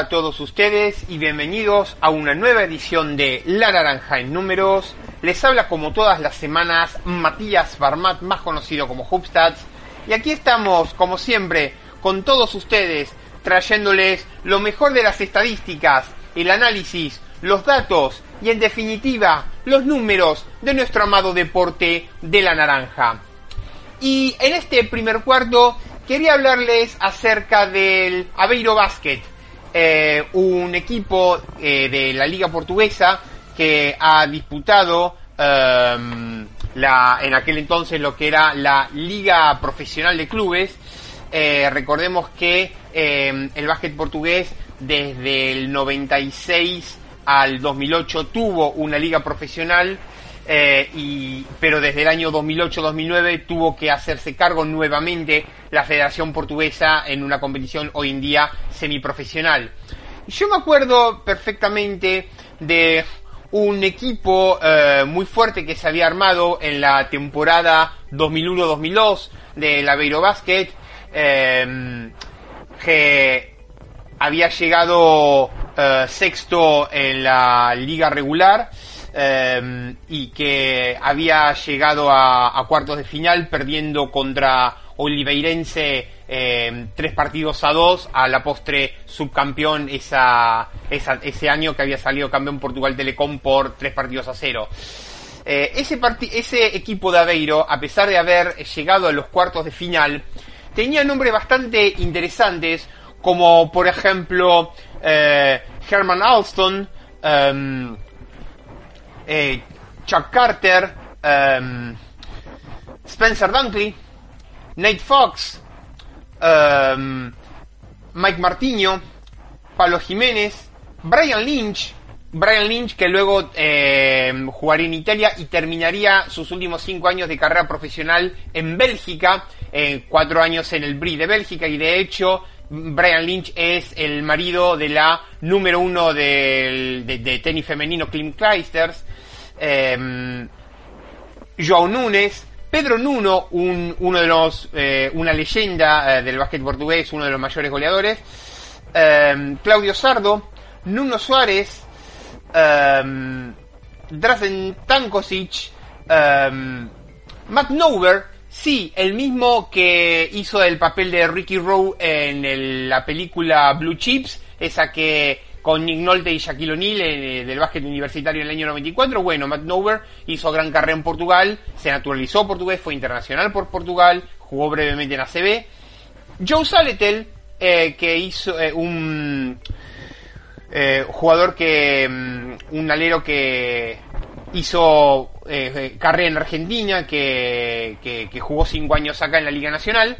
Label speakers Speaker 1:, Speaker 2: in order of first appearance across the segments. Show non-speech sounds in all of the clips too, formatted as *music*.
Speaker 1: a todos ustedes y bienvenidos a una nueva edición de La Naranja en Números. Les habla como todas las semanas Matías Barmat, más conocido como Hubstats. Y aquí estamos, como siempre, con todos ustedes, trayéndoles lo mejor de las estadísticas, el análisis, los datos y en definitiva los números de nuestro amado deporte de la naranja. Y en este primer cuarto quería hablarles acerca del Aveiro Basket, eh, un equipo eh, de la Liga Portuguesa que ha disputado em, la, en aquel entonces lo que era la Liga Profesional de Clubes. Eh, recordemos que em, el básquet portugués desde el 96 al 2008 tuvo una liga profesional eh, pero desde el año 2008-2009 tuvo que hacerse cargo nuevamente la Federación Portuguesa en una competición hoy en día semiprofesional. Yo me acuerdo perfectamente de un equipo eh, muy fuerte que se había armado en la temporada 2001-2002 del Aveiro Basket, eh, que había llegado sexto en la liga regular eh, y que había llegado a, cuartos de final perdiendo contra Oliveirense eh, tres partidos a dos, a la postre subcampeón esa, ese año que había salido campeón Portugal Telecom por tres partidos a cero. Eh, ese, ese equipo de Aveiro, a pesar de haber llegado a los cuartos de final, tenía nombres bastante interesantes, como por ejemplo Herman Alston, em, eh, Chuck Carter, um, Spencer Dunkley, Nate Fox, um, Mike Martiño, Pablo Jiménez, Brian Lynch, Brian Lynch que luego eh, jugaría en Italia y terminaría sus últimos cinco años de carrera profesional en Bélgica, eh, cuatro años en el BRI de Bélgica y de hecho Brian Lynch es el marido de la número uno de, tenis femenino Kim Clijsters. Eh, Joao Nunes, Pedro Nuno, uno de los, eh, una leyenda eh, del básquet portugués, uno de los mayores goleadores, em, Claudio Sardo, Nuno Suárez, Drazen Tankosic, Matt Nover, sí, el mismo que hizo el papel de Ricky Rowe en la película Blue Chips, esa que con Nick Nolte y Shaquille O'Neal eh, del básquet universitario en el año 94. Bueno, Matt Nover hizo gran carrera en Portugal, se naturalizó portugués, fue internacional por Portugal, jugó brevemente en ACB. Joe Saletel, eh, que hizo eh, un jugador que, mm, un alero que hizo carrera en Argentina, que, que jugó cinco años acá en la Liga Nacional.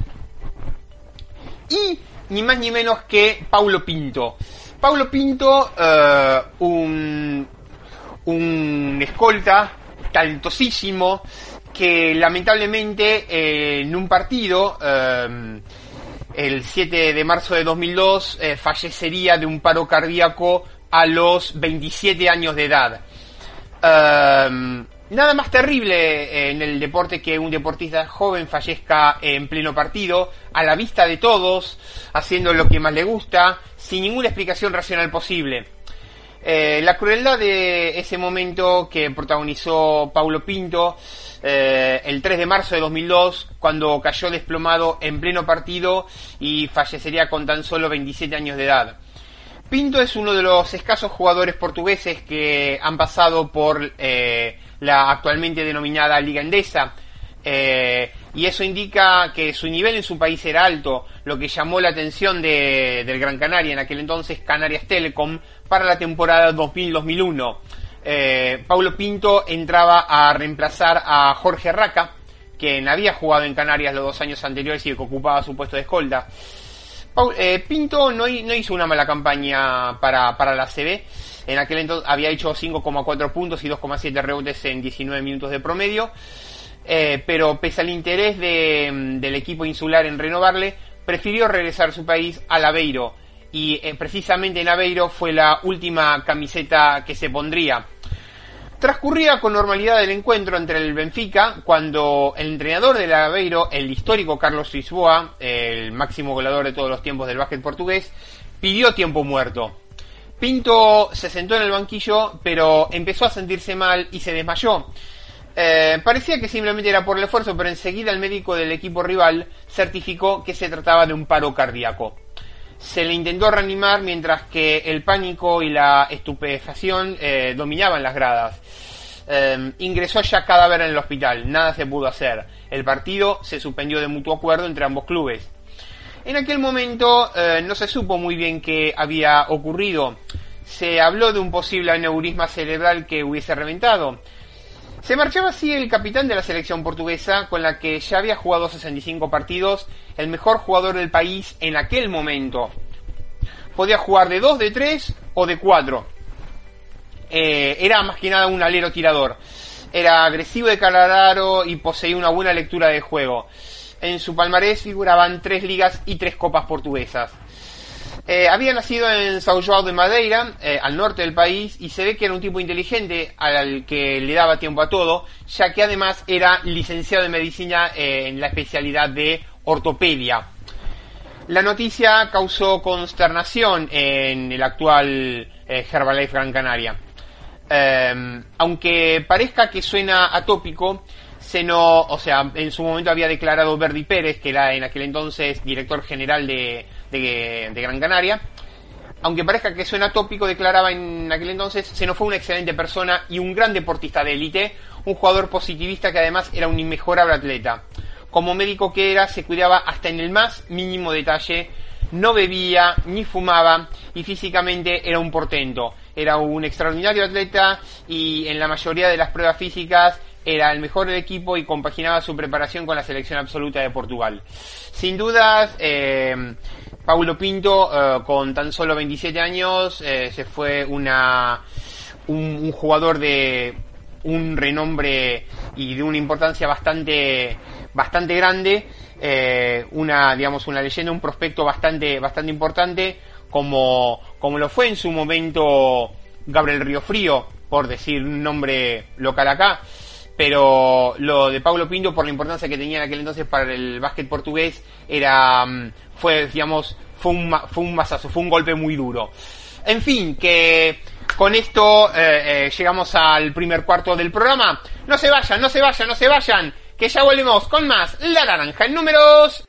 Speaker 1: Y ni más ni menos que Paulo Pinto. Paulo Pinto, eh, un, un escolta talentosísimo que lamentablemente eh, en un partido, eh, el 7 de marzo de 2002, fallecería de un paro cardíaco a los 27 años de edad. Nada más terrible en el deporte que un deportista joven fallezca en pleno partido, a la vista de todos, haciendo lo que más le gusta, sin ninguna explicación racional posible. Eh, la crueldad de ese momento que protagonizó Paulo Pinto eh, el 3 de marzo de 2002, cuando cayó desplomado en pleno partido y fallecería con tan solo 27 años de edad. Pinto es uno de los escasos jugadores portugueses que han pasado por eh, la actualmente denominada Liga Endesa. Eh, y eso indica que su nivel en su país era alto, lo que llamó la atención de, del Gran Canaria, en aquel entonces Canarias Telecom, para la temporada 2000-2001. Eh, Paulo Pinto entraba a reemplazar a Jorge Raca, quien había jugado en Canarias los dos años anteriores y que ocupaba su puesto de escolta. Eh, Pinto no, hizo una mala campaña para, para la CB, en aquel entonces había hecho 5,4 puntos y 2,7 rebotes en 19 minutos de promedio. Eh, pero pese al interés del equipo insular en renovarle, prefirió regresar a su país al Aveiro. Y eh, precisamente en Aveiro fue la última camiseta que se pondría. Transcurría con normalidad el encuentro entre el Benfica cuando el entrenador del Aveiro, el histórico Carlos Lisboa, el máximo goleador de todos los tiempos del básquet portugués, pidió tiempo muerto. Pinto se sentó en el banquillo, pero empezó a sentirse mal y se desmayó. Eh, parecía que simplemente era por el esfuerzo, pero enseguida el médico del equipo rival certificó que se trataba de un paro cardíaco. Se le intentó reanimar mientras que el pánico y la estupefacción eh, dominaban las gradas. Eh, ingresó ya cadáver en el hospital, nada se pudo hacer. El partido se suspendió de mutuo acuerdo entre ambos clubes. En aquel momento eh, no se supo muy bien qué había ocurrido. Se habló de un posible aneurisma cerebral que hubiese reventado. Se marchaba así el capitán de la selección portuguesa, con la que ya había jugado 65 partidos, el mejor jugador del país en aquel momento. Podía jugar de 2, de 3 o de 4 eh, era más que nada un alero tirador. Era agresivo de calararo y poseía una buena lectura de juego. En su palmarés figuraban tres ligas y tres copas portuguesas. Eh, había nacido en São João de Madeira, eh, al norte del país, y se ve que era un tipo inteligente al que le daba tiempo a todo, ya que además era licenciado en medicina en la especialidad de ortopedia. La noticia causó consternación en el actual Herbalife Gran Canaria. Em, aunque parezca que suena atópico, se no, o sea, en su momento había declarado Verdi Pérez, que era en aquel entonces director general de, de, Gran Canaria, aunque parezca que suena atópico, declaraba en aquel entonces, se nos fue una excelente persona y un gran deportista de élite, un jugador positivista que además era un inmejorable atleta. Como médico que era, se cuidaba hasta en el más mínimo detalle, no bebía ni fumaba y físicamente era un portento era un extraordinario atleta y en la mayoría de las pruebas físicas era el mejor del equipo y compaginaba su preparación con la selección absoluta de Portugal. Sin dudas, eh, Paulo Pinto, eh, con tan solo 27 años, eh, se fue una, un, jugador de un renombre y de una importancia bastante, bastante grande, una, digamos, una leyenda, un prospecto bastante, bastante importante, como, como lo fue en su momento Gabriel Río Frío, por decir un nombre local acá, pero lo de Pablo Pinto, por la importancia que tenía en aquel entonces para el básquet portugués, era, mm, fue, digamos, fue un, fue un masazo, fue un golpe muy duro. En fin, que con esto eh, eh, llegamos al primer cuarto del programa. No se vayan, no se vayan, no se vayan, que ya volvemos con más La Naranja en números.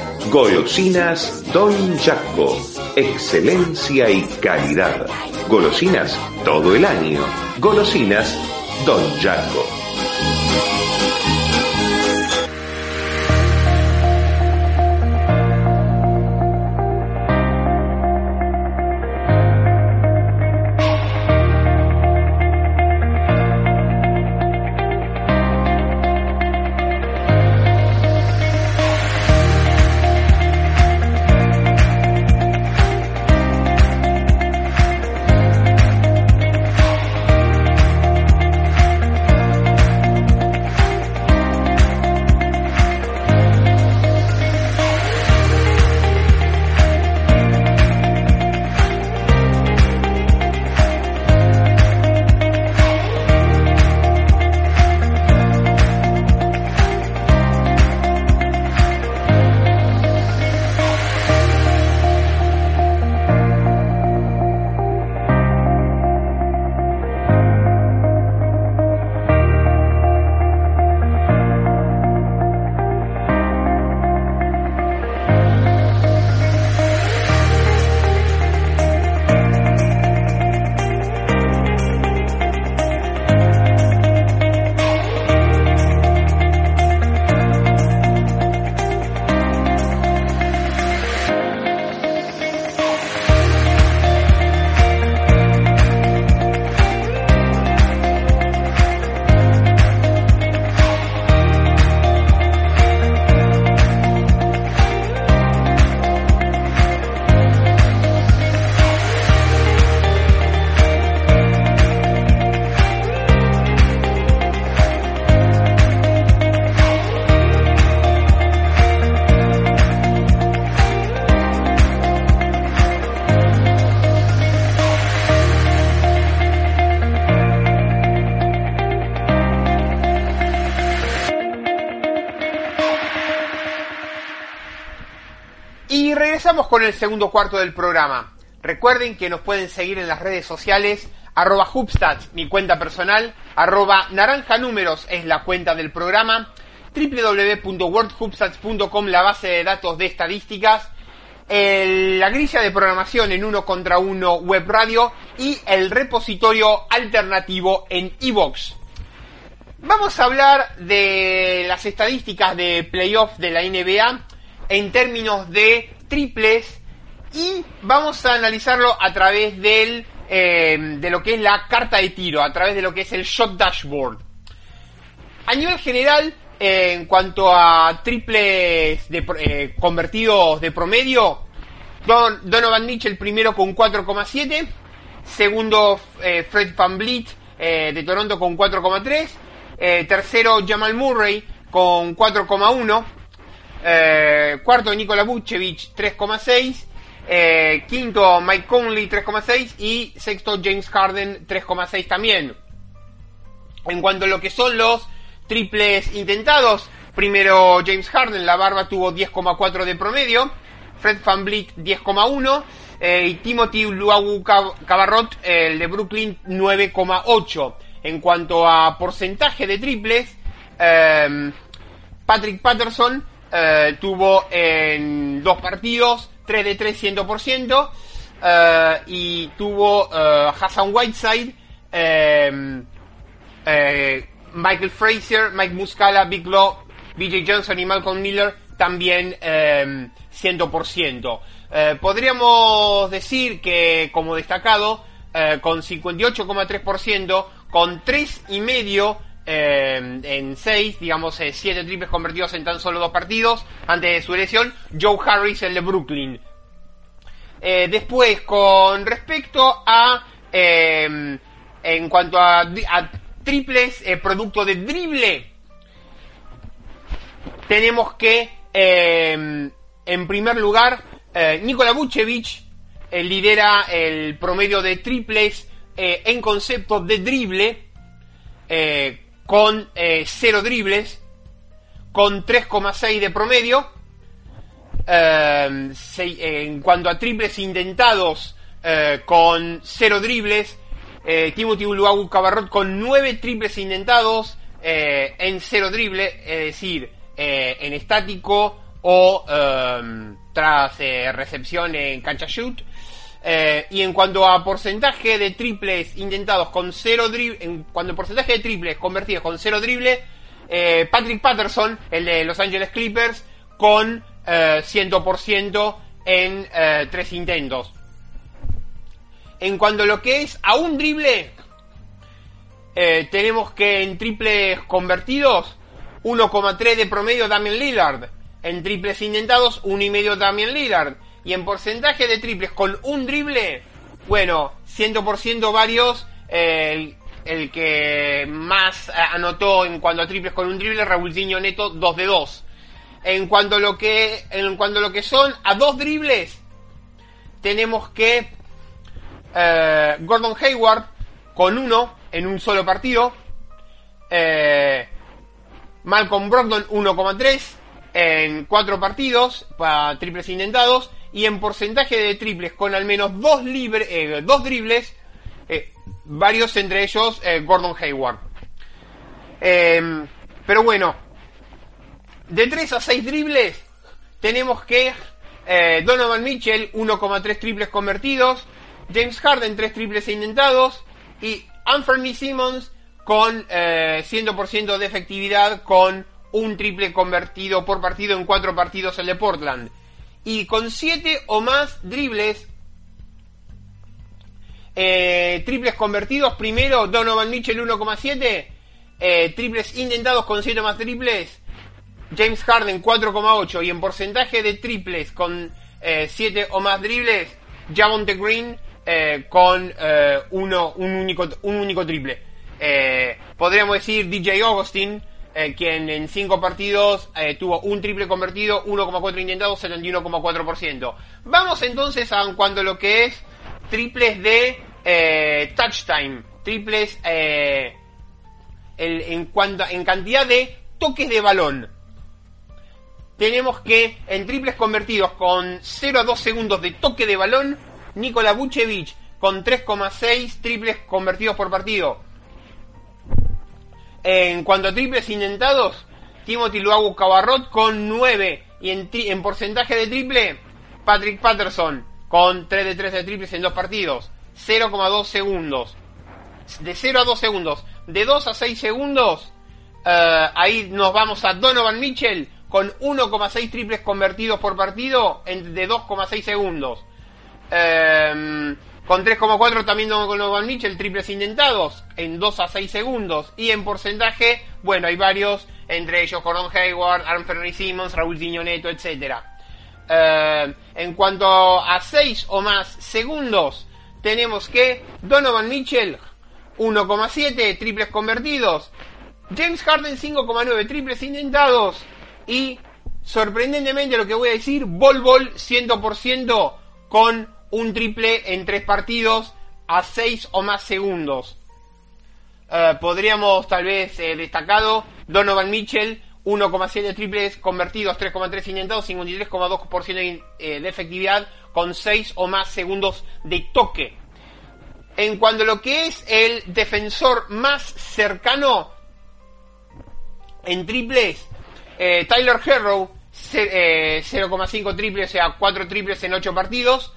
Speaker 2: Golosinas Don Jaco, excelencia y calidad. Golosinas todo el año. Golosinas Don Jaco.
Speaker 1: Con el segundo cuarto del programa. Recuerden que nos pueden seguir en las redes sociales, Hubstats, mi cuenta personal, arroba naranja números es la cuenta del programa, www.wordhubstats.com la base de datos de estadísticas, la grilla de programación en uno contra uno web radio y el repositorio alternativo en iVoox. Vamos a hablar de las estadísticas de playoff de la NBA en términos de triples y vamos a analizarlo a través del, eh, de lo que es la carta de tiro, a través de lo que es el shot dashboard. A nivel general, eh, en cuanto a triples de, eh, convertidos de promedio, Don, Donovan Mitchell primero con 4,7, segundo Fred Van Vliet de Toronto con 4,3, tercero Jamal Murray con 4,1, eh, cuarto, Nikola Vucevic, 3,6. Eh, quinto, Mike Conley, 3,6. Y sexto, James Harden, 3,6 también. En cuanto a lo que son los triples intentados, primero James Harden, la barba tuvo 10,4 de promedio. Fred Van Vliet 10,1 eh, y Timothy Luau Cabarrot, el de Brooklyn, 9,8. En cuanto a porcentaje de triples, Patrick Patterson eh, tuvo en dos partidos 3 de 3 100% eh, y tuvo eh, Hassan Whiteside, Michael Fraser, Mike Muscala, Big Law, BJ Johnson y Malcolm Miller también 100%. podríamos decir que como destacado con 58,3% con 3,5% en 6, digamos 7 eh, triples convertidos en tan solo dos partidos antes de su elección, Joe Harris, el de Brooklyn. Eh, después, con respecto a, en cuanto a, triples, eh, producto de drible, tenemos que, en primer lugar, Nikola Vucevic lidera el promedio de triples en concepto de drible con 0 eh, dribles, con 3,6 de promedio. Em, en cuanto a triples intentados, eh, con 0 dribles. Eh, Timothy Uluagu Cabarrot con 9 triples intentados en 0 drible, es decir, en estático o tras recepción en cancha shoot. Eh, y en cuanto a porcentaje de triples intentados con cero dribles, en cuanto a porcentaje de triples convertidos con cero dribles, eh, Patrick Patterson, el de Los Angeles Clippers, con 100% eh, en tres intentos. En cuanto a lo que es a un drible, tenemos que en triples convertidos, 1,3 de promedio Damian Lillard. En triples intentados, 1,5 Damian Lillard y en porcentaje de triples con un drible, bueno, 100% varios. el, que más anotó en cuanto a triples con un drible, Raúlzinho Neto, 2 de 2. En cuanto a lo que, en cuanto lo que son a dos dribles, tenemos que eh, Gordon Hayward con uno en un solo partido. Eh, Malcolm Brogdon 1,3 en cuatro partidos para triples intentados y en porcentaje de triples con al menos dos, libre, eh, dos dribles, eh, varios entre ellos eh, Gordon Hayward. Em, pero bueno, de 3 a 6 dribles tenemos que Donovan Mitchell 1,3 triples convertidos, James Harden 3 triples intentados y Anthony Simmons con 100% de efectividad con un triple convertido por partido en 4 partidos el de Portland y con 7 o más dribles, eh, triples convertidos, primero Donovan Mitchell 1,7, eh, triples intentados con 7 o más triples, James Harden 4,8 y en porcentaje de triples con 7 eh, o más dribles, Javonte Green con uno, un, único, un único triple. podríamos decir DJ Augustin eh, quien en 5 partidos eh, tuvo un triple convertido, 1,4 intentados, 71,4%. Vamos entonces a cuando lo que es triples de eh, touch time, triples en, cuanto, en cantidad de toques de balón. tenemos que en triples convertidos con 0 a 2 segundos de toque de balón, Nikola Vucevic con 3,6 triples convertidos por partido. En cuanto a triples intentados, Timothy Luagu Cabarrot con 9 y en, en porcentaje de triple, Patrick Patterson con 3 de 3 de triples en dos partidos, 0,2 segundos. De 0 a 2 segundos, de 2 a 6 segundos, eh, ahí nos vamos a Donovan Mitchell con 1,6 triples convertidos por partido en, de 2,6 segundos. Eh, con 3,4 también Donovan Mitchell, triples intentados en 2 a 6 segundos. Y en porcentaje, bueno, hay varios, entre ellos Gordon Hayward, Aaron Simmons, Raúl Neto, etc. Eh, en cuanto a 6 o más segundos, tenemos que Donovan Mitchell, 1,7 triples convertidos. James Harden 5,9 triples intentados. Y sorprendentemente lo que voy a decir, Bol Bol 100% con un triple en tres partidos a 6 o más segundos. Eh, podríamos tal vez eh, destacado Donovan Mitchell 1,7 triples convertidos, 3,3 intentados, 53,2% de, eh, de efectividad con 6 o más segundos de toque. En cuanto a lo que es el defensor más cercano en triples, eh, Tyler Herrow, 0,5 triples, o sea, 4 triples en 8 partidos.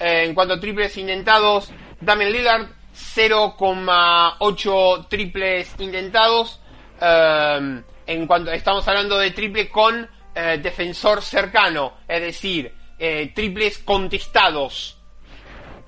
Speaker 1: Eh, en cuanto a triples intentados, Damian Lillard, 0,8 triples intentados. Eh, en cuanto estamos hablando de triple con defensor cercano, es decir, triples contestados.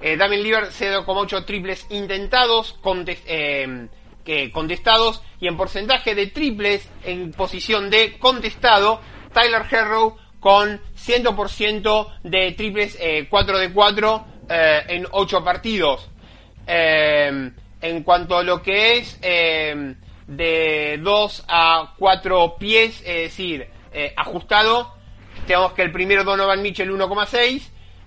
Speaker 1: Damian Lillard, 0,8 triples intentados, contestados que contestados y en porcentaje de triples en posición de contestado, Tyler Herrow con 100% de triples 4 eh, de 4 eh, en 8 partidos. Eh, en cuanto a lo que es de 2 a 4 pies, es decir, ajustado, tenemos que el primero Donovan Mitchell 1,6,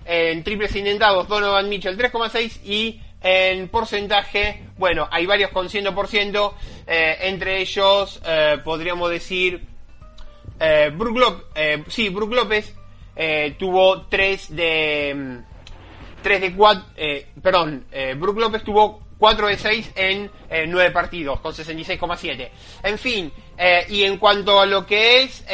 Speaker 1: en triples intentados Donovan Mitchell 3,6 y en porcentaje, bueno, hay varios con 100%, eh, entre ellos eh, podríamos decir eh, Brook López, eh, sí, Brook López tuvo 3 de 3 de 4, perdón, Brook López tuvo 4 de 6 en 9 partidos, con 66,7. En fin, y en cuanto a lo que es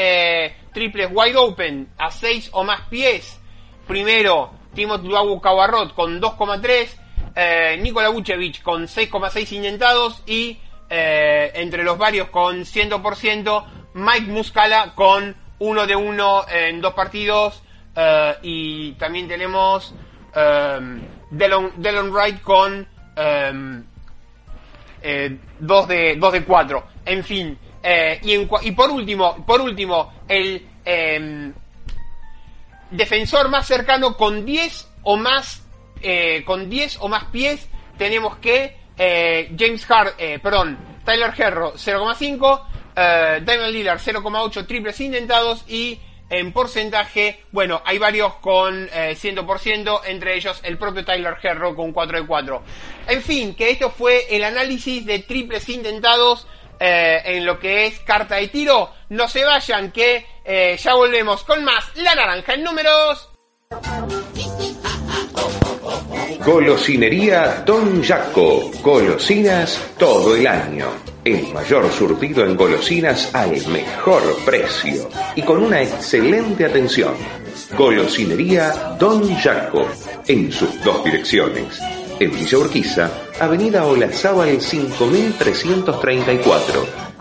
Speaker 1: triples wide open a 6 o más pies, primero Timothy Luagu Cabarrot con 2,3, eh, Nikola Vucevic con 6,6 intentados y eh, entre los varios con 100%, Mike Muscala con 1 de 1 en dos partidos eh, y también tenemos um, Delon, Wright con 2 de, 2 de 4. En fin, y, y, por último, por último, el em, defensor más cercano con 10 o más eh, con 10 o más pies tenemos que eh, James Hart, eh, perdón, Tyler Herro 0,5, Damian Lillard 0,8 triples intentados y en porcentaje, bueno, hay varios con 100%, entre ellos el propio Tyler Herro con 4 de 4. En fin, que esto fue el análisis de triples intentados en lo que es carta de tiro. No se vayan, que ya volvemos con más La Naranja en números.
Speaker 2: Golosinería Don Jaco. Golosinas todo el año. El mayor surtido en golosinas al mejor precio y con una excelente atención. Golosinería Don Jaco. En sus dos direcciones. En Villa Urquiza, Avenida Olazábal 5334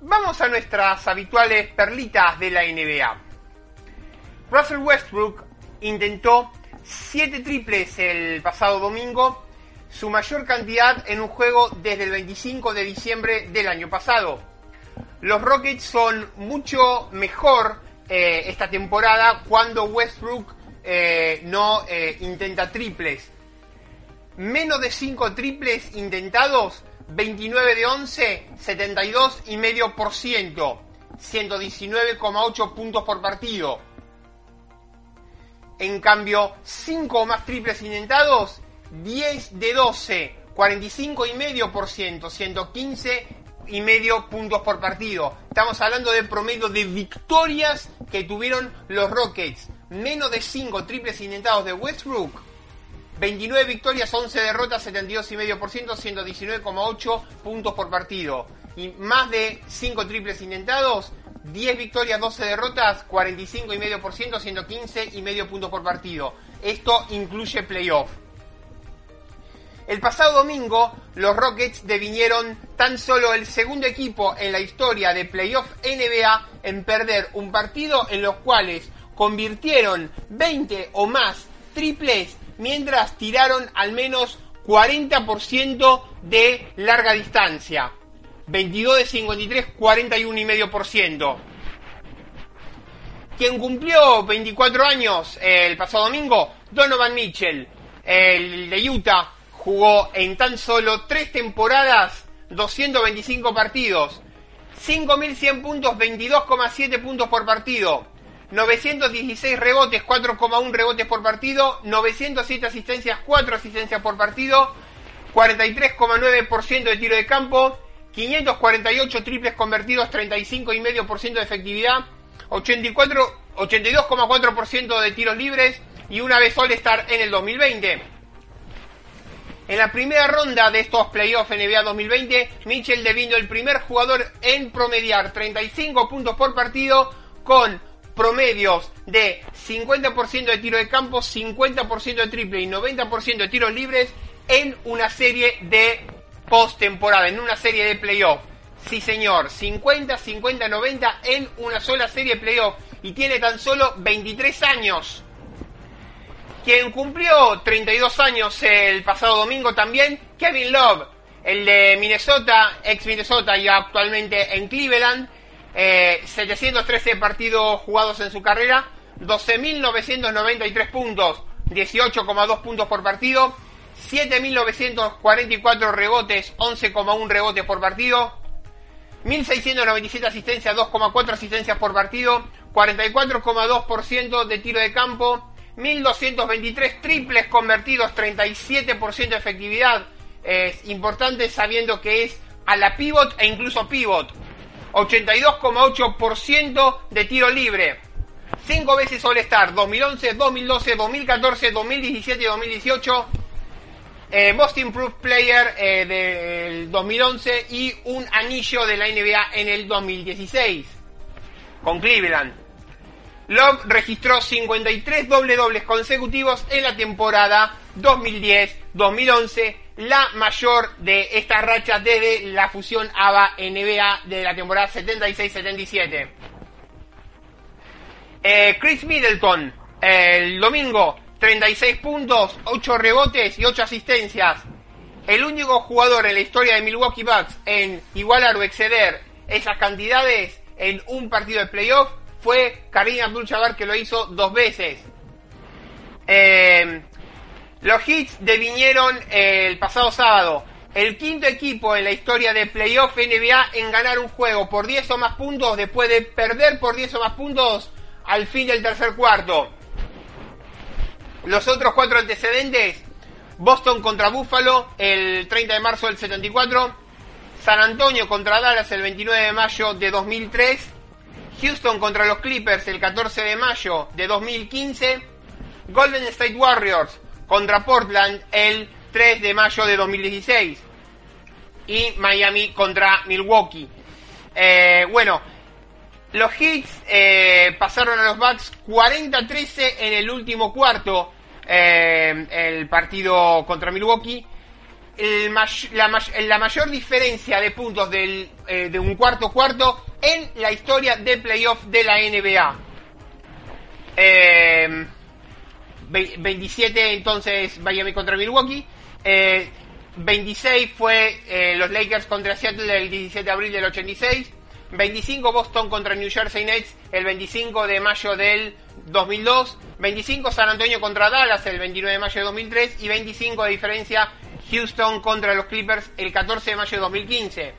Speaker 1: Vamos a nuestras habituales perlitas de la NBA. Russell Westbrook intentó 7 triples el pasado domingo, su mayor cantidad en un juego desde el 25 de diciembre del año pasado. Los Rockets son mucho mejor eh, esta temporada cuando Westbrook eh, no eh, intenta triples. Menos de 5 triples intentados 29 de 11, 72,5%, 119,8 puntos por partido. En cambio, 5 o más triples intentados, 10 de 12, 45,5%, 115 y medio puntos por partido. Estamos hablando de promedio de victorias que tuvieron los Rockets. Menos de 5 triples intentados de Westbrook 29 victorias, 11 derrotas, 72,5%, 119,8 puntos por partido. Y más de 5 triples intentados, 10 victorias, 12 derrotas, 45,5%, 115,5 puntos por partido. Esto incluye playoff. El pasado domingo, los Rockets devinieron tan solo el segundo equipo en la historia de playoff NBA en perder un partido en los cuales convirtieron 20 o más triples mientras tiraron al menos 40% de larga distancia. 22 de 53, 41,5%. Quien cumplió 24 años el pasado domingo, Donovan Mitchell, el de Utah, jugó en tan solo 3 temporadas 225 partidos, 5.100 puntos, 22,7 puntos por partido, 916 rebotes, 4,1 rebotes por partido, 907 asistencias, 4 asistencias por partido, 43,9% de tiro de campo, 548 triples convertidos, 35,5% de efectividad, 84, 82,4% de tiros libres y una vez All-Star en el 2020. En la primera ronda de estos playoffs NBA 2020, Mitchell devino el primer jugador en promediar 35 puntos por partido con promedios de 50% de tiro de campo, 50% de triple y 90% de tiros libres en una serie de postemporada, en una serie de playoff. Sí, señor, 50, 50, 90 en una sola serie de playoff y tiene tan solo 23 años. Quien cumplió 32 años el pasado domingo también, Kevin Love, el de Minnesota, ex Minnesota y actualmente en Cleveland, 713 eh, partidos jugados en su carrera, 12.993 puntos, 18,2 puntos por partido, 7.944 rebotes, 11,1 rebotes por partido, 1.697 asistencias, 2,4 asistencias por partido, 44,2% de tiro de campo, 1.223 triples convertidos, 37% de efectividad. Es importante sabiendo que es a la pivot e incluso pivot. 82,8% de tiro libre. 5 veces All-Star, 2011, 2012, 2014, 2017 y 2018. Eh, Most Improved Player eh, del 2011 y un anillo de la NBA en el 2016 con Cleveland. Love registró 53 doble dobles consecutivos en la temporada 2010-2011 la mayor de estas rachas desde la fusión ABA-NBA de la temporada 76-77. Eh, Chris Middleton, el domingo, 36 puntos, 8 rebotes y 8 asistencias. El único jugador en la historia de Milwaukee Bucks en igualar o exceder esas cantidades en un partido de playoff fue Karim Abdul-Jabbar que lo hizo dos veces. Eh, los Hits devinieron el pasado sábado. El quinto equipo en la historia de playoff NBA en ganar un juego por 10 o más puntos después de perder por 10 o más puntos al fin del tercer cuarto. Los otros cuatro antecedentes, Boston contra Buffalo el 30 de marzo del 74, San Antonio contra Dallas el 29 de mayo de 2003, Houston contra los Clippers el 14 de mayo de 2015, Golden State Warriors contra Portland el 3 de mayo de 2016 y Miami contra Milwaukee. Eh, bueno, los Hits eh, pasaron a los Bucks 40-13 en el último cuarto, eh, el partido contra Milwaukee. el la, la, mayor diferencia de puntos del, de un cuarto cuarto en la historia de playoff de la NBA. 27 eh, entonces Miami contra Milwaukee. 26 eh, fue los Lakers contra Seattle el 17 de abril del 86. 25 Boston contra New Jersey Nets el 25 de mayo del 2002. 25 San Antonio contra Dallas el 29 de mayo de 2003. Y 25 de diferencia Houston contra los Clippers el 14 de mayo de 2015.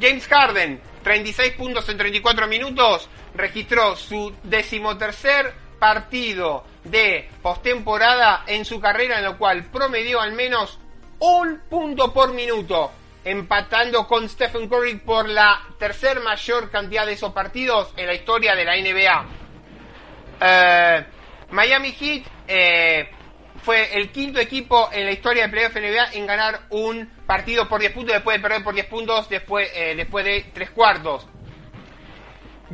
Speaker 1: James Harden, 36 puntos en 34 minutos, registró su decimotercer partido de postemporada en su carrera, en lo cual promedió al menos un punto por minuto, empatando con Stephen Curry por la tercer mayor cantidad de esos partidos en la historia de la NBA. Eh, Miami Heat eh, fue el quinto equipo en la historia de playoff NBA en ganar un partido por 10 puntos después de perder por 10 puntos después, eh, después de tres cuartos.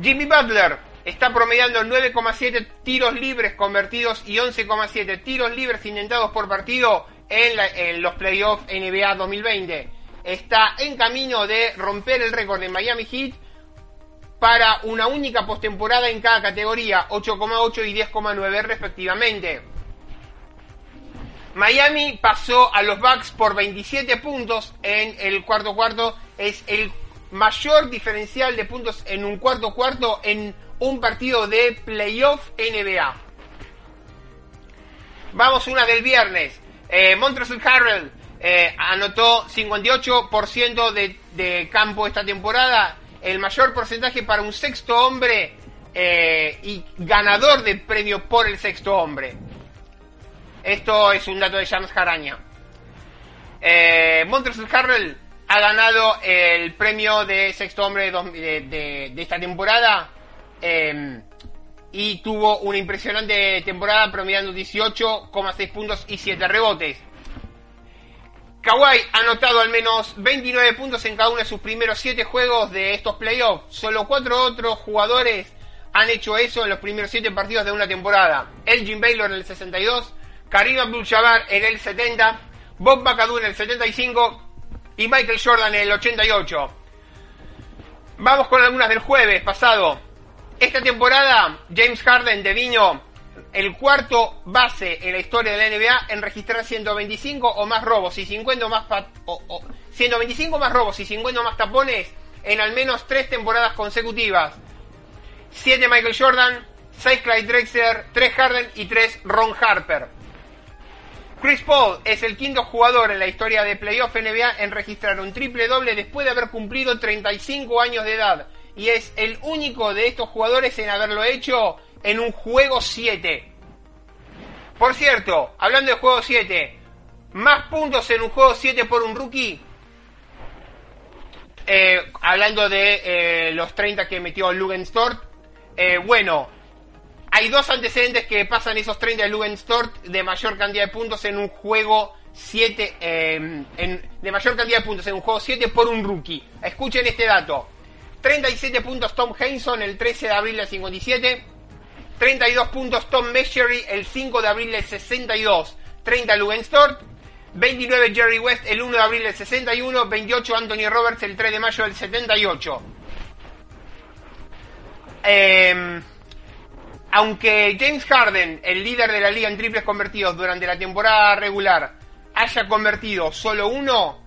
Speaker 1: Jimmy Butler está promediando 9,7 tiros libres convertidos y 11,7 tiros libres intentados por partido en, los playoffs NBA 2020. Está en camino de romper el récord de Miami Heat para una única postemporada en cada categoría, 8,8 y 10,9 respectivamente. Miami pasó a los Bucks por 27 puntos en el cuarto cuarto. Es el mayor diferencial de puntos en un cuarto cuarto en un partido de playoff NBA. Vamos una del viernes. Eh, Montrezl Harrell eh, anotó 58% de, de, campo esta temporada. El mayor porcentaje para un sexto hombre eh, y ganador de premio por el sexto hombre. Esto es un dato de James Haraña. Eh, Harrell ha ganado el premio de sexto hombre de, esta temporada em, y tuvo una impresionante temporada promediando 18,6 puntos y 7 rebotes. Kawhi ha anotado al menos 29 puntos en cada uno de sus primeros 7 juegos de estos playoffs. Solo 4 otros jugadores han hecho eso en los primeros 7 partidos de una temporada. Elgin Baylor en el 62, Karim Abdul-Jabbar en el 70, Bob McAdoo en el 75 y Michael Jordan en el 88. Vamos con algunas del jueves pasado. Esta temporada, James Harden devino el cuarto base en la historia de la NBA en registrar 125 o más robos y 50 más 125 más robos y 50 más tapones en al menos tres temporadas consecutivas. 7 Michael Jordan, 6 Clyde Drexler, 3 Harden y 3 Ron Harper. Chris Paul es el quinto jugador en la historia de playoff NBA en registrar un triple doble después de haber cumplido 35 años de edad. Y es el único de estos jugadores en haberlo hecho en un juego 7. Por cierto, hablando de juego 7, más puntos en un juego 7 por un rookie. Eh, hablando de eh, los 30 que metió Lugenstort. Eh, bueno, hay dos antecedentes que pasan esos 30 de Lugenstort de mayor cantidad de puntos en un juego 7, eh, de mayor cantidad de puntos en un juego 7 por un rookie. Escuchen este dato. 37 puntos Tom Henson el 13 de abril del 57. 32 puntos Tom Meshery el 5 de abril del 62. 30 Lugenstort. 29 Jerry West el 1 de abril del 61. 28 Anthony Roberts el 3 de mayo del 78. Eh, aunque James Harden, el líder de la liga en triples convertidos durante la temporada regular, haya convertido solo uno,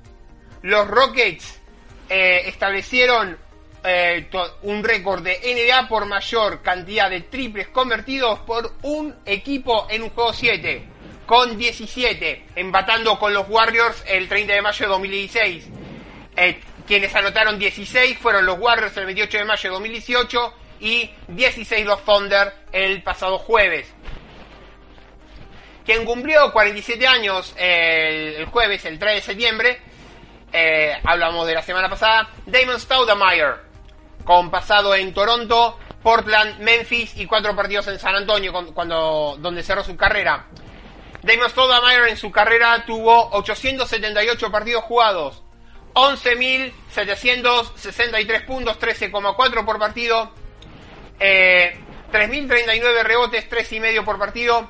Speaker 1: los Rockets eh, establecieron eh, un récord de NBA por mayor cantidad de triples convertidos por un equipo en un juego 7, con 17, empatando con los Warriors el 30 de mayo de 2016. Eh, quienes anotaron 16 fueron los Warriors el 28 de mayo de 2018 y 16 los Thunder el pasado jueves. Quien cumplió 47 años el, jueves, el 3 de septiembre, eh, hablamos de la semana pasada, Damon Stoudemire, con pasado en Toronto, Portland, Memphis y cuatro partidos en San Antonio, cuando, donde cerró su carrera. Damon Stoudemire en su carrera tuvo 878 partidos jugados, 11.763 puntos, 13,4 por partido, eh, 3.039 rebotes, 3,5 por partido.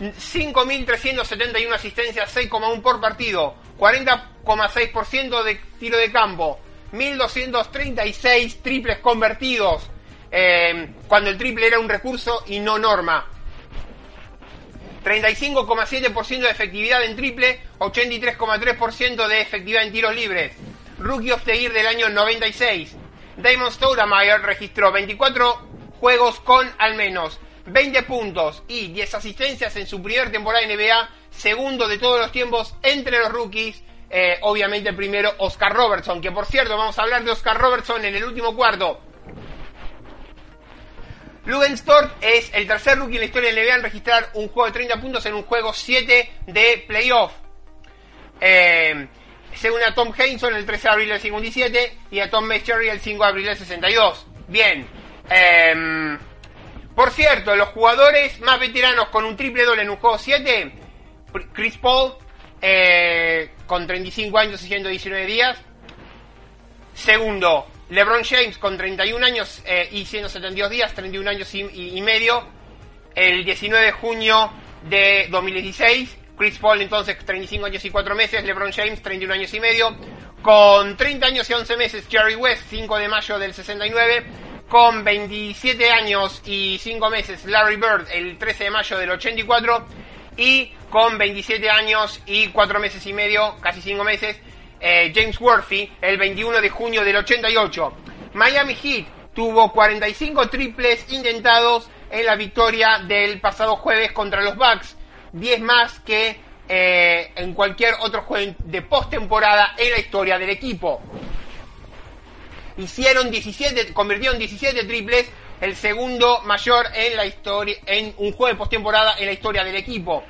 Speaker 1: 5.371 asistencias, 6,1 por partido, 40,6% de tiro de campo, 1.236 triples convertidos, eh, cuando el triple era un recurso y no norma. 35,7% de efectividad en triple, 83,3% de efectividad en tiros libres. Rookie of the Year del año 96. Damon Stoudemire registró 24 juegos con al menos 20 puntos y 10 asistencias en su primera temporada en NBA, segundo de todos los tiempos entre los rookies. Eh, obviamente primero Oscar Robertson, que por cierto vamos a hablar de Oscar Robertson en el último cuarto. Lugenstorp es el tercer rookie en la historia NBA en registrar un juego de 30 puntos en un juego 7 de playoff. Eh, según a Tom Hainson el 13 de abril del 57 y a Tom Meschery el 5 de abril del 62. Bien. Em, por cierto, los jugadores más veteranos con un triple doble en un juego 7, Chris Paul eh, con 35 años y 119 días. Segundo, LeBron James con 31 años eh, y 172 días, 31 años y, medio, el 19 de junio de 2016. Chris Paul entonces 35 años y 4 meses, LeBron James 31 años y medio, con 30 años y 11 meses Jerry West 5 de mayo del 69, con 27 años y 5 meses Larry Bird el 13 de mayo del 84 y con 27 años y 4 meses y medio, casi 5 meses, eh, James Worthy el 21 de junio del 88. Miami Heat tuvo 45 triples intentados en la victoria del pasado jueves contra los Bucks, 10 más que eh, en cualquier otro juego de postemporada en la historia del equipo. Hicieron 17, convirtieron 17 triples, el segundo mayor en la historia en un juego de postemporada en la historia del equipo.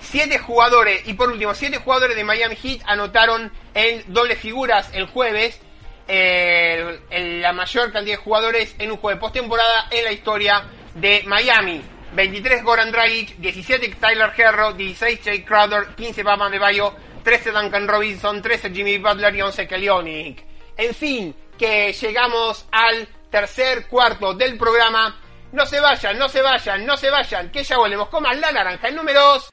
Speaker 1: Siete jugadores, y por último, siete jugadores de Miami Heat anotaron en doble figuras el jueves la mayor cantidad de jugadores en un juego de postemporada en la historia de Miami. 23 Goran Dragic, 17 Tyler Herro, 16 Jake Crowder, 15 Bama de Bayo, 13 Duncan Robinson, 13 Jimmy Butler y 11 Kelly En fin, que llegamos al tercer cuarto del programa. No se vayan, no se vayan, no se vayan, que ya volvemos. Coman la naranja en números.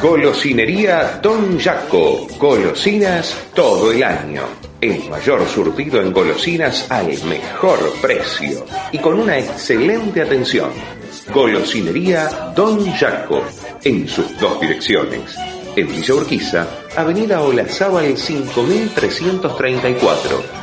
Speaker 2: Golosinería Don Jaco. Golosinas todo el año. El mayor surtido en golosinas al mejor precio y con una excelente atención. Golosinería Don Jaco. En sus dos direcciones. En Villa Urquiza, Avenida Olazábal 5334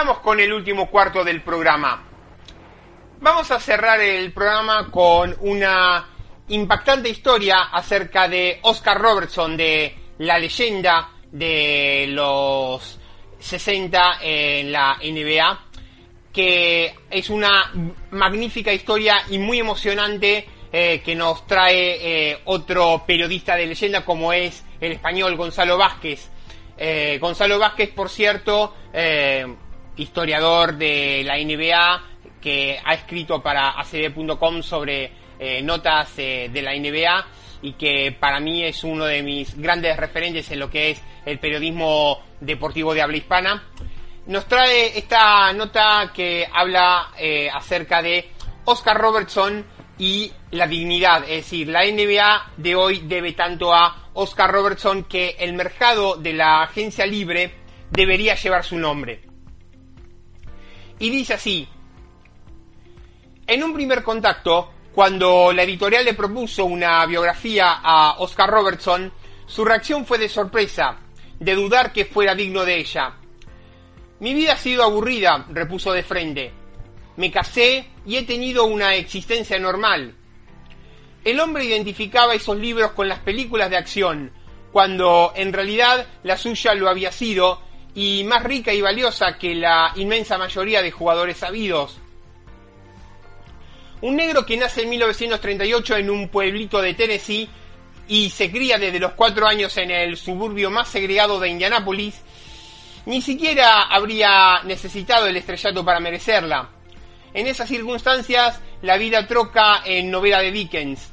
Speaker 1: Con el último cuarto del programa. Vamos a cerrar el programa con una impactante historia acerca de Oscar Robertson, de la leyenda de los 60 en la NBA, que es una magnífica historia y muy emocionante eh, que nos trae eh, otro periodista de leyenda como es el español Gonzalo Vázquez. Eh, Gonzalo Vázquez, por cierto, historiador de la NBA, que ha escrito para acb.com sobre eh, notas de la NBA y que para mí es uno de mis grandes referentes en lo que es el periodismo deportivo de habla hispana. Nos trae esta nota que habla acerca de Oscar Robertson y la dignidad, es decir, la NBA de hoy debe tanto a Oscar Robertson que el mercado de la agencia libre debería llevar su nombre. Y dice así, en un primer contacto, cuando la editorial le propuso una biografía a Oscar Robertson, su reacción fue de sorpresa, de dudar que fuera digno de ella. Mi vida ha sido aburrida, repuso de frente. Me casé y he tenido una existencia normal. El hombre identificaba esos libros con las películas de acción, cuando en realidad la suya lo había sido, y más rica y valiosa que la inmensa mayoría de jugadores sabidos. Un negro que nace en 1938 en un pueblito de Tennessee y se cría desde los cuatro años en el suburbio más segregado de Indianápolis, ni siquiera habría necesitado el estrellato para merecerla. En esas circunstancias, la vida troca en novela de Dickens.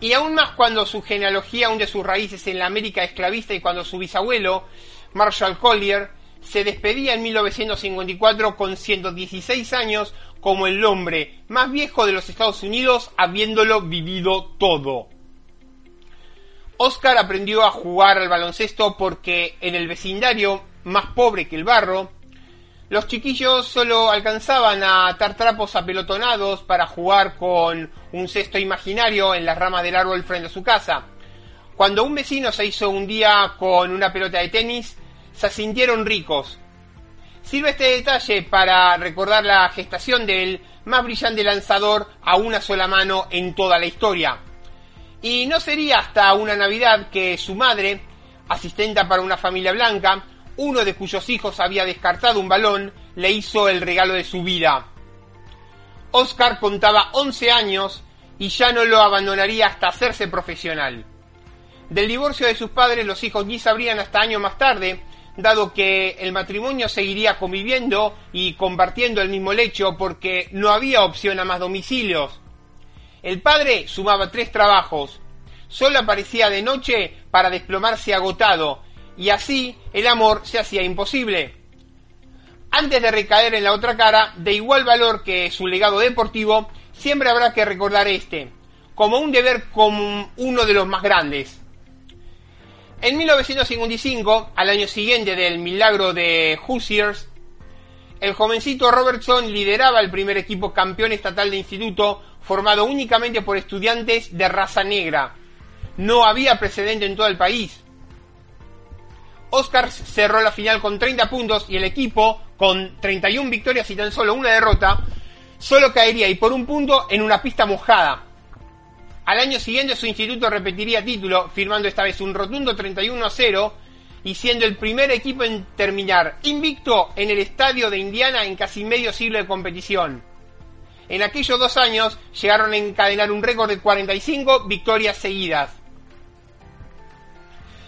Speaker 1: Y aún más cuando su genealogía hunde sus raíces en la América esclavista y cuando su bisabuelo, Marshall Collier, se despedía en 1954 con 116 años como el hombre más viejo de los Estados Unidos habiéndolo vivido todo. Oscar aprendió a jugar al baloncesto porque en el vecindario más pobre que el barro, los chiquillos solo alcanzaban a atar trapos apelotonados para jugar con un cesto imaginario en las ramas del árbol frente a su casa. Cuando un vecino se hizo un día con una pelota de tenis, se sintieron ricos. Sirve este detalle para recordar la gestación del más brillante lanzador a una sola mano en toda la historia. Y no sería hasta una Navidad que su madre, asistenta para una familia blanca, uno de cuyos hijos había descartado un balón, le hizo el regalo de su vida. Oscar contaba 11 años y ya no lo abandonaría hasta hacerse profesional. Del divorcio de sus padres los hijos ni sabrían hasta años más tarde, dado que el matrimonio seguiría conviviendo y compartiendo el mismo lecho porque no había opción a más domicilios. El padre sumaba tres trabajos, solo aparecía de noche para desplomarse agotado y así el amor se hacía imposible. Antes de recaer en la otra cara, de igual valor que su legado deportivo, siempre habrá que recordar este, como un deber como uno de los más grandes. En 1955, al año siguiente del milagro de Hoosiers, el jovencito Robertson lideraba el primer equipo campeón estatal de instituto formado únicamente por estudiantes de raza negra. No había precedente en todo el país. Oscar cerró la final con 30 puntos y el equipo, con 31 victorias y tan solo una derrota, solo caería y por un punto en una pista mojada. Al año siguiente su instituto repetiría título, firmando esta vez un rotundo 31 a 0 y siendo el primer equipo en terminar invicto en el estadio de Indiana en casi medio siglo de competición. En aquellos dos años llegaron a encadenar un récord de 45 victorias seguidas.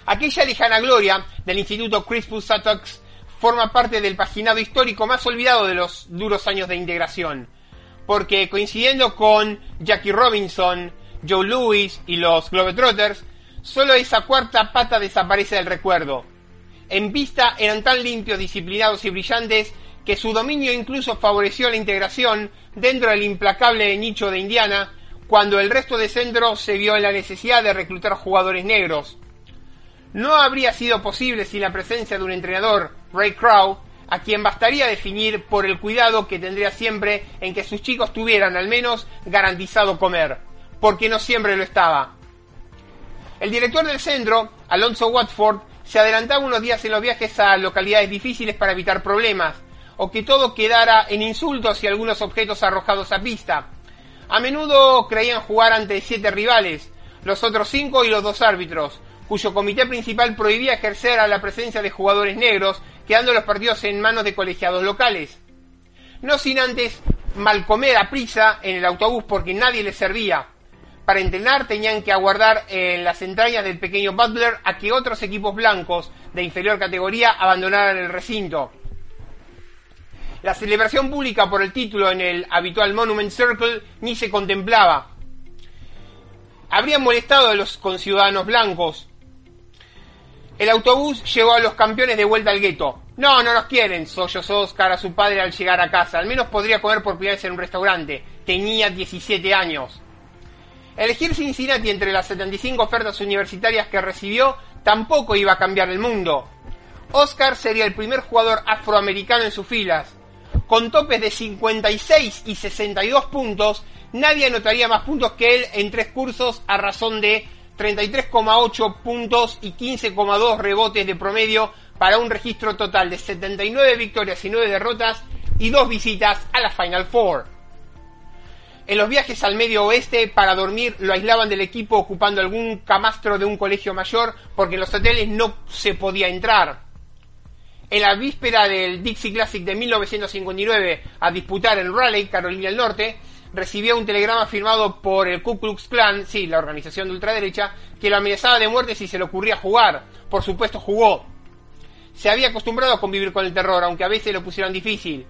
Speaker 1: Aquella lejana gloria del Instituto Crispus Attucks forma parte del paginado histórico más olvidado de los duros años de integración, porque coincidiendo con Jackie Robinson, Joe Louis y los Globetrotters, solo esa cuarta pata desaparece del recuerdo. En vista eran tan limpios, disciplinados y brillantes que su dominio incluso favoreció la integración dentro del implacable nicho de Indiana, cuando el resto de centro se vio en la necesidad de reclutar jugadores negros, no habría sido posible sin la presencia de un entrenador, Ray Crow, a quien bastaría definir por el cuidado que tendría siempre en que sus chicos tuvieran al menos garantizado comer, porque no siempre lo estaba. El director del centro, Alonso Watford, se adelantaba unos días en los viajes a localidades difíciles para evitar problemas, o que todo quedara en insultos y algunos objetos arrojados a pista. A menudo creían jugar ante siete rivales, los otros cinco y los dos árbitros, cuyo comité principal prohibía ejercer a la presencia de jugadores negros, quedando los partidos en manos de colegiados locales. No sin antes malcomer a prisa en el autobús porque nadie les servía. Para entrenar tenían que aguardar en las entrañas del pequeño Butler a que otros equipos blancos de inferior categoría abandonaran el recinto. La celebración pública por el título en el habitual Monument Circle ni se contemplaba. Habrían molestado a los conciudadanos blancos. El autobús llevó a los campeones de vuelta al gueto. No, no nos quieren, sollozó Oscar a su padre al llegar a casa. Al menos podría comer por primera vez en un restaurante. Tenía 17 años. Elegir Cincinnati entre las 75 ofertas universitarias que recibió tampoco iba a cambiar el mundo. Oscar sería el primer jugador afroamericano en sus filas. Con topes de 56 y 62 puntos, nadie anotaría más puntos que él en tres cursos a razón de 33,8 puntos y 15,2 rebotes de promedio para un registro total de 79 victorias y 9 derrotas y dos visitas a la Final Four. En los viajes al medio oeste para dormir lo aislaban del equipo ocupando algún camastro de un colegio mayor porque en los hoteles no se podía entrar. En la víspera del Dixie Classic de 1959 a disputar en Raleigh, Carolina del Norte, recibió un telegrama firmado por el Ku Klux Klan, sí, la organización de ultraderecha, que lo amenazaba de muerte si se le ocurría jugar. Por supuesto jugó, se había acostumbrado a convivir con el terror, aunque a veces lo pusieron difícil.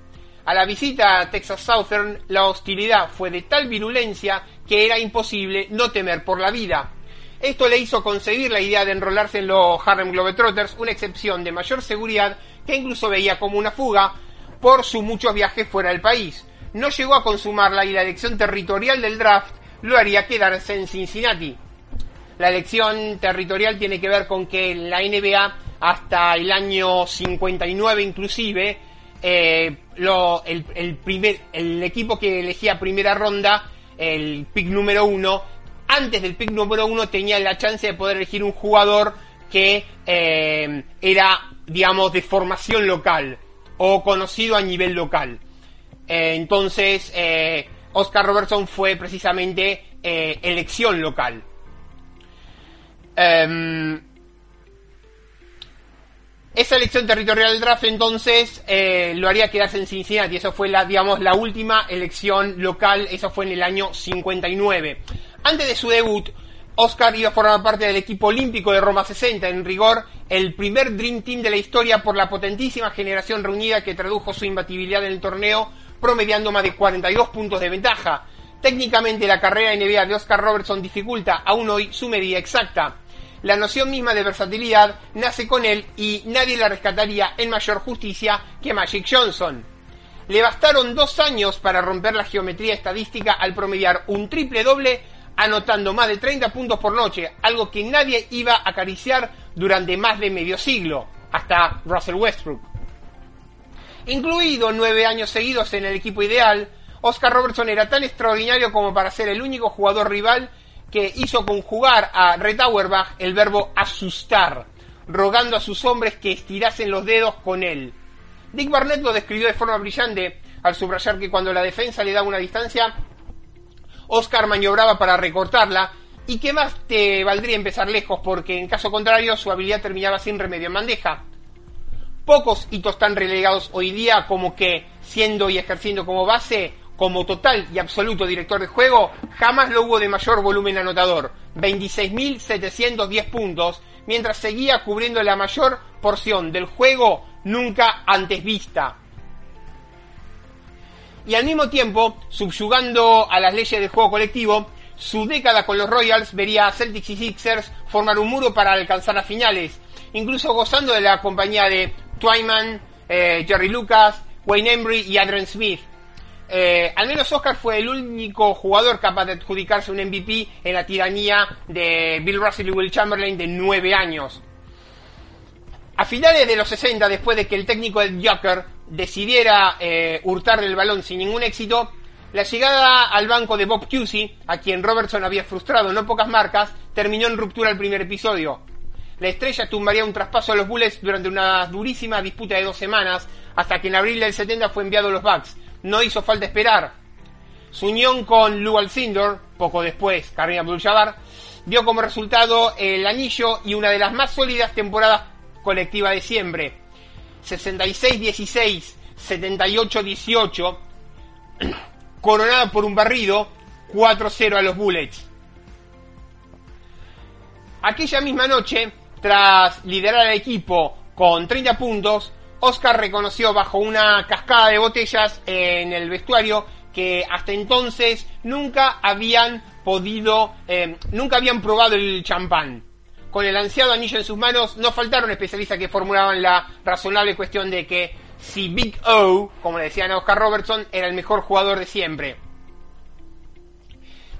Speaker 1: A la visita a Texas Southern, la hostilidad fue de tal virulencia que era imposible no temer por la vida. Esto le hizo concebir la idea de enrolarse en los Harlem Globetrotters, una excepción de mayor seguridad que incluso veía como una fuga por sus muchos viajes fuera del país. No llegó a consumarla y la elección territorial del draft lo haría quedarse en Cincinnati. La elección territorial tiene que ver con que la NBA hasta el año 59 inclusive, eh, el, equipo que elegía primera ronda, el pick número uno, antes del pick número uno tenía la chance de poder elegir un jugador que eh, era, digamos, de formación local o conocido a nivel local. Eh, entonces, Oscar Robertson fue precisamente elección local. Em, esa elección territorial del draft entonces eh, lo haría quedarse en Cincinnati. Eso fue la, digamos, la última elección local. Eso fue en el año 59. Antes de su debut, Oscar iba a formar parte del equipo olímpico de Roma 60. En rigor, el primer Dream Team de la historia por la potentísima generación reunida que tradujo su imbatibilidad en el torneo, promediando más de 42 puntos de ventaja. Técnicamente, la carrera NBA de Oscar Robertson dificulta aún hoy su medida exacta. La noción misma de versatilidad nace con él y nadie la rescataría en mayor justicia que Magic Johnson. Le bastaron dos años para romper la geometría estadística al promediar un triple doble anotando más de 30 puntos por noche, algo que nadie iba a acariciar durante más de medio siglo, hasta Russell Westbrook. Incluido nueve años seguidos en el equipo ideal, Oscar Robertson era tan extraordinario como para ser el único jugador rival que hizo conjugar a Red Auerbach el verbo asustar, rogando a sus hombres que estirasen los dedos con él. Dick Barnett lo describió de forma brillante al subrayar que cuando la defensa le daba una distancia, Oscar maniobraba para recortarla y que más te valdría empezar lejos porque en caso contrario su habilidad terminaba sin remedio en bandeja. Pocos hitos tan relegados hoy día como que, siendo y ejerciendo como base, como total y absoluto director de juego, jamás lo hubo de mayor volumen anotador, 26.710 puntos, mientras seguía cubriendo la mayor porción del juego nunca antes vista. Y al mismo tiempo, subyugando a las leyes del juego colectivo, su década con los Royals vería a Celtics y Sixers formar un muro para alcanzar las finales, incluso gozando de la compañía de Twyman, eh, Jerry Lucas, Wayne Embry y Adrian Smith, eh, al menos Oscar fue el único jugador capaz de adjudicarse un MVP en la tiranía de Bill Russell y Will Chamberlain de 9 años. A finales de los 60, después de que el técnico del Joker decidiera eh, hurtarle el balón sin ningún éxito, la llegada al banco de Bob Cousy, a quien Robertson había frustrado no pocas marcas, terminó en ruptura el primer episodio. La estrella tumbaría un traspaso a los Bullets durante una durísima disputa de dos semanas, hasta que en abril del 70 fue enviado a los Bucks. No hizo falta esperar. Su unión con Lou Alcindor, poco después Karim Abdul-Jabbar, dio como resultado el anillo y una de las más sólidas temporadas colectivas de siempre. 66-16, 78-18, *clears throat* coronada por un barrido 4-0 a los Bullets. Aquella misma noche, tras liderar al equipo con 30 puntos, Oscar reconoció bajo una cascada de botellas en el vestuario que hasta entonces nunca habían podido, eh, nunca habían probado el champán. Con el ansiado anillo en sus manos, no faltaron especialistas que formulaban la razonable cuestión de que si Big O, como le decían a Oscar Robertson, era el mejor jugador de siempre.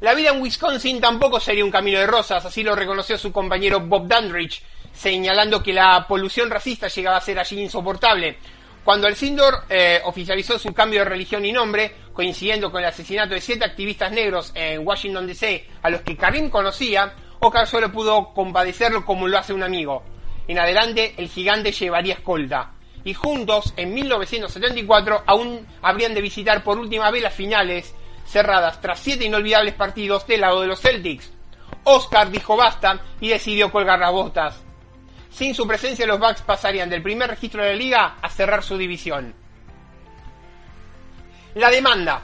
Speaker 1: La vida en Wisconsin tampoco sería un camino de rosas, así lo reconoció su compañero Bob Dandridge, señalando que la polución racista llegaba a ser allí insoportable. Cuando el Sindor eh, oficializó su cambio de religión y nombre, coincidiendo con el asesinato de siete activistas negros en Washington DC, a los que Karim conocía, Oscar solo pudo compadecerlo como lo hace un amigo. En adelante, el gigante llevaría escolta. Y juntos, en 1974, aún habrían de visitar por última vez las finales cerradas tras siete inolvidables partidos del lado de los Celtics. Oscar dijo basta y decidió colgar las botas. Sin su presencia los Bucks pasarían del primer registro de la liga a cerrar su división. La demanda.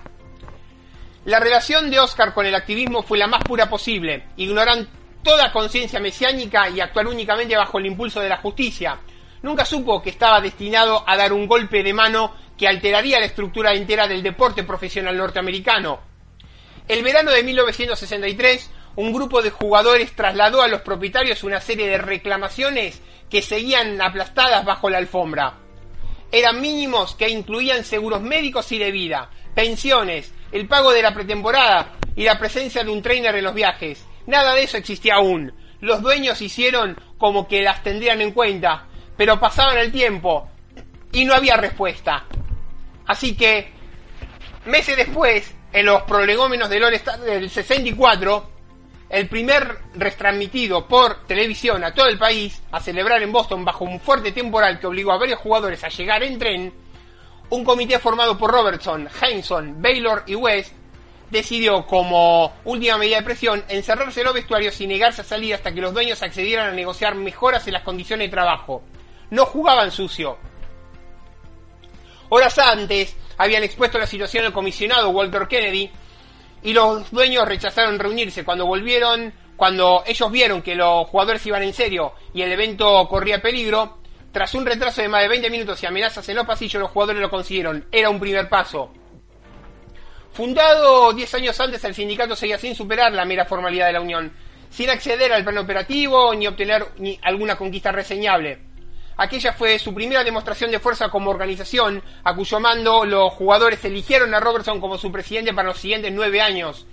Speaker 1: La relación de Oscar con el activismo fue la más pura posible. Ignoran toda conciencia mesiánica y actuar únicamente bajo el impulso de la justicia. Nunca supo que estaba destinado a dar un golpe de mano que alteraría la estructura entera del deporte profesional norteamericano. El verano de 1963, un grupo de jugadores trasladó a los propietarios una serie de reclamaciones que seguían aplastadas bajo la alfombra. Eran mínimos que incluían seguros médicos y de vida, pensiones, el pago de la pretemporada y la presencia de un trainer en los viajes. Nada de eso existía aún. Los dueños hicieron como que las tendrían en cuenta, pero pasaban el tiempo y no había respuesta. Así que, meses después, en los prolegómenos del del 64, el primer retransmitido por televisión a todo el país, a celebrar en Boston bajo un fuerte temporal que obligó a varios jugadores a llegar en tren, un comité formado por Robertson, Henson, Baylor y West decidió como última medida de presión encerrarse en los vestuarios y negarse a salir hasta que los dueños accedieran a negociar mejoras en las condiciones de trabajo. No jugaban sucio, Horas antes habían expuesto la situación al comisionado Walter Kennedy y los dueños rechazaron reunirse. Cuando volvieron, cuando ellos vieron que los jugadores iban en serio y el evento corría peligro, tras un retraso de más de 20 minutos y amenazas en los pasillos, los jugadores lo consiguieron. Era un primer paso. Fundado 10 años antes, el sindicato seguía sin superar la mera formalidad de la unión, sin acceder al plano operativo ni obtener ni alguna conquista reseñable. Aquella fue su primera demostración de fuerza como organización, a cuyo mando los jugadores eligieron a Robertson como su presidente para los siguientes nueve años.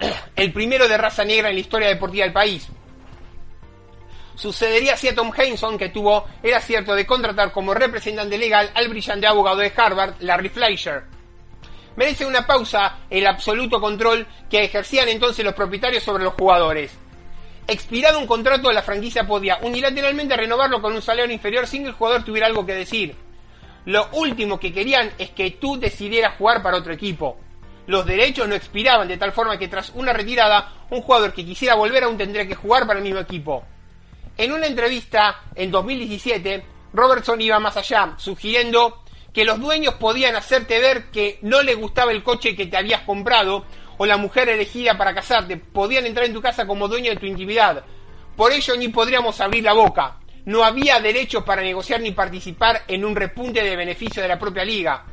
Speaker 1: *clears throat* El primero de raza negra en la historia deportiva del país. Sucedería así a Tom Henson, que tuvo, era cierto, de contratar como representante legal al brillante abogado de Harvard, Larry Fleischer. Merece una pausa el absoluto control que ejercían entonces los propietarios sobre los jugadores expirado un contrato, la franquicia podía unilateralmente renovarlo con un salario inferior sin que el jugador tuviera algo que decir. Lo último que querían es que tú decidieras jugar para otro equipo. Los derechos no expiraban de tal forma que tras una retirada, un jugador que quisiera volver aún tendría que jugar para el mismo equipo. En una entrevista en 2017, Robertson iba más allá, sugiriendo que los dueños podían hacerte ver que no le gustaba el coche que te habías comprado o la mujer elegida para casarte podían entrar en tu casa como dueño de tu intimidad. Por ello ni podríamos abrir la boca. No había derechos para negociar ni participar en un repunte de beneficio de la propia liga.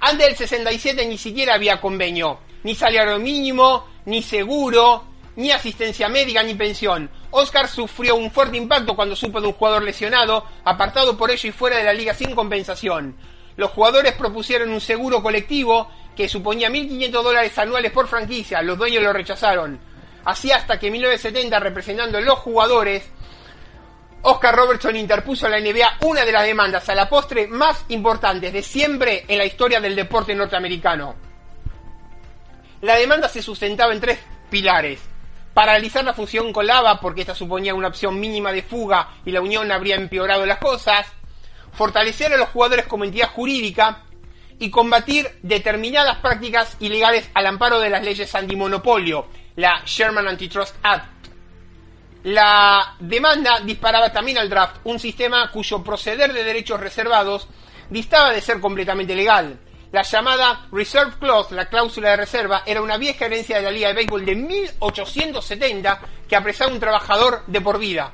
Speaker 1: Antes del 67 ni siquiera había convenio, ni salario mínimo, ni seguro, ni asistencia médica, ni pensión. Oscar sufrió un fuerte impacto cuando supo de un jugador lesionado, apartado por ello y fuera de la liga sin compensación. Los jugadores propusieron un seguro colectivo que suponía 1.500 dólares anuales por franquicia. Los dueños lo rechazaron. Así hasta que en 1970, representando a los jugadores, Oscar Robertson interpuso a la NBA una de las demandas a la postre más importantes de siempre en la historia del deporte norteamericano. La demanda se sustentaba en tres pilares. paralizar la fusión con lava porque esta suponía una opción mínima de fuga y la unión habría empeorado las cosas, fortalecer a los jugadores como entidad jurídica y combatir determinadas prácticas ilegales al amparo de las leyes antimonopolio, la Sherman Antitrust Act. La demanda disparaba también al draft, un sistema cuyo proceder de derechos reservados distaba de ser completamente legal. La llamada Reserve Clause, la cláusula de reserva, era una vieja herencia de la Liga de Béisbol de 1870 que apresaba a un trabajador de por vida.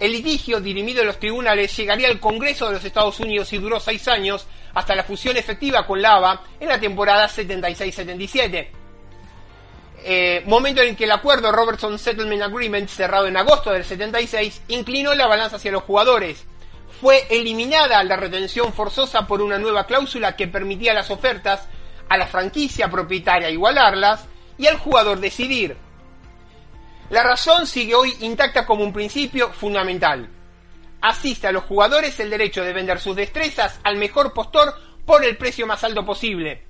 Speaker 1: El litigio, dirimido en los tribunales, llegaría al Congreso de los Estados Unidos y duró seis años, hasta la fusión efectiva con Lava en la temporada 76-77. Eh, momento en que el acuerdo Robertson Settlement Agreement, cerrado en agosto del 76, inclinó la balanza hacia los jugadores fue eliminada la retención forzosa por una nueva cláusula que permitía las ofertas a la franquicia propietaria igualarlas y al jugador decidir. La razón sigue hoy intacta como un principio fundamental. Asiste a los jugadores el derecho de vender sus destrezas al mejor postor por el precio más alto posible.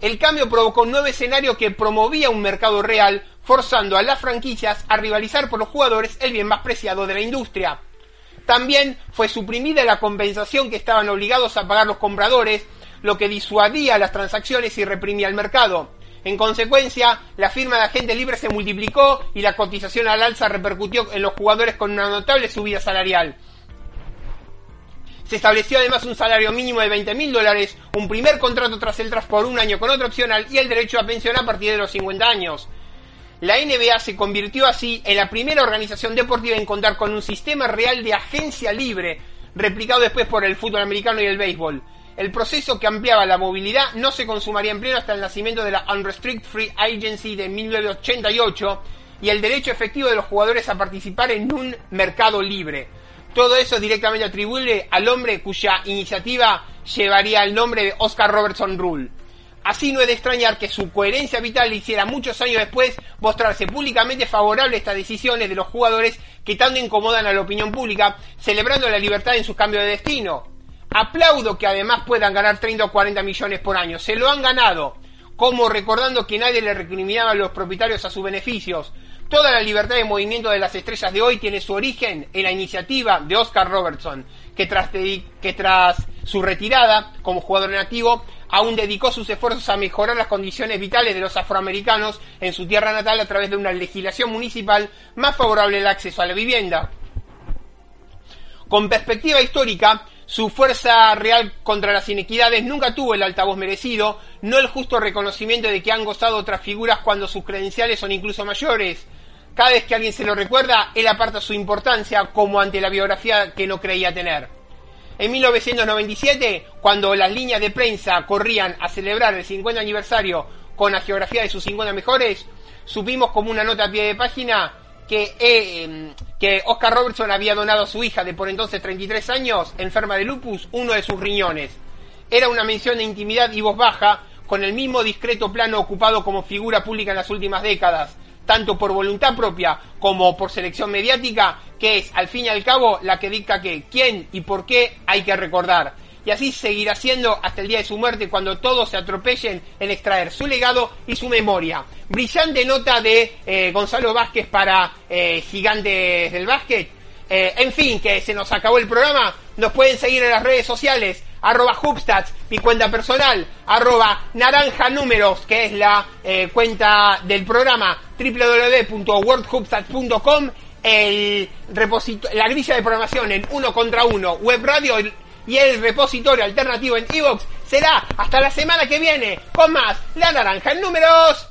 Speaker 1: El cambio provocó un nuevo escenario que promovía un mercado real, forzando a las franquicias a rivalizar por los jugadores el bien más preciado de la industria. También fue suprimida la compensación que estaban obligados a pagar los compradores, lo que disuadía las transacciones y reprimía el mercado. En consecuencia, la firma de agentes libres se multiplicó y la cotización al alza repercutió en los jugadores con una notable subida salarial. Se estableció además un salario mínimo de 20 mil dólares, un primer contrato tras el tras por un año con otra opcional y el derecho a pensión a partir de los 50 años. La NBA se convirtió así en la primera organización deportiva en contar con un sistema real de agencia libre, replicado después por el fútbol americano y el béisbol. El proceso que ampliaba la movilidad no se consumaría en pleno hasta el nacimiento de la Unrestricted Free Agency de 1988 y el derecho efectivo de los jugadores a participar en un mercado libre. Todo eso es directamente atribuible al hombre cuya iniciativa llevaría el nombre de Oscar Robertson Rule. Así no es de extrañar que su coherencia vital hiciera muchos años después mostrarse públicamente favorable a estas decisiones de los jugadores que tanto incomodan a la opinión pública, celebrando la libertad en su cambio de destino. Aplaudo que además puedan ganar 30 o 40 millones por año. Se lo han ganado. Como recordando que nadie le recriminaba a los propietarios a sus beneficios. Toda la libertad de movimiento de las estrellas de hoy tiene su origen en la iniciativa de Oscar Robertson, que tras, que tras su retirada como jugador nativo aún dedicó sus esfuerzos a mejorar las condiciones vitales de los afroamericanos en su tierra natal a través de una legislación municipal más favorable al acceso a la vivienda. Con perspectiva histórica, su fuerza real contra las inequidades nunca tuvo el altavoz merecido, no el justo reconocimiento de que han gozado otras figuras cuando sus credenciales son incluso mayores. Cada vez que alguien se lo recuerda, él aparta su importancia como ante la biografía que no creía tener. En 1997, cuando las líneas de prensa corrían a celebrar el 50 aniversario con la geografía de sus 50 mejores, supimos como una nota a pie de página que, eh, que Oscar Robertson había donado a su hija de por entonces 33 años, enferma de lupus, uno de sus riñones. Era una mención de intimidad y voz baja, con el mismo discreto plano ocupado como figura pública en las últimas décadas, tanto por voluntad propia como por selección mediática, que es al fin y al cabo la que dicta que quién y por qué hay que recordar. Y así seguirá siendo hasta el día de su muerte cuando todos se atropellen en extraer su legado y su memoria. Brillante nota de eh, Gonzalo Vázquez para eh, Gigantes del Básquet. Eh, en fin, que se nos acabó el programa. Nos pueden seguir en las redes sociales arroba Hubstats, mi cuenta personal, arroba naranja números, que es la eh, cuenta del programa www.wordhubstats.com, el la grilla de programación en uno contra uno, web radio y el repositorio alternativo en Evox será hasta la semana que viene con más La Naranja en números.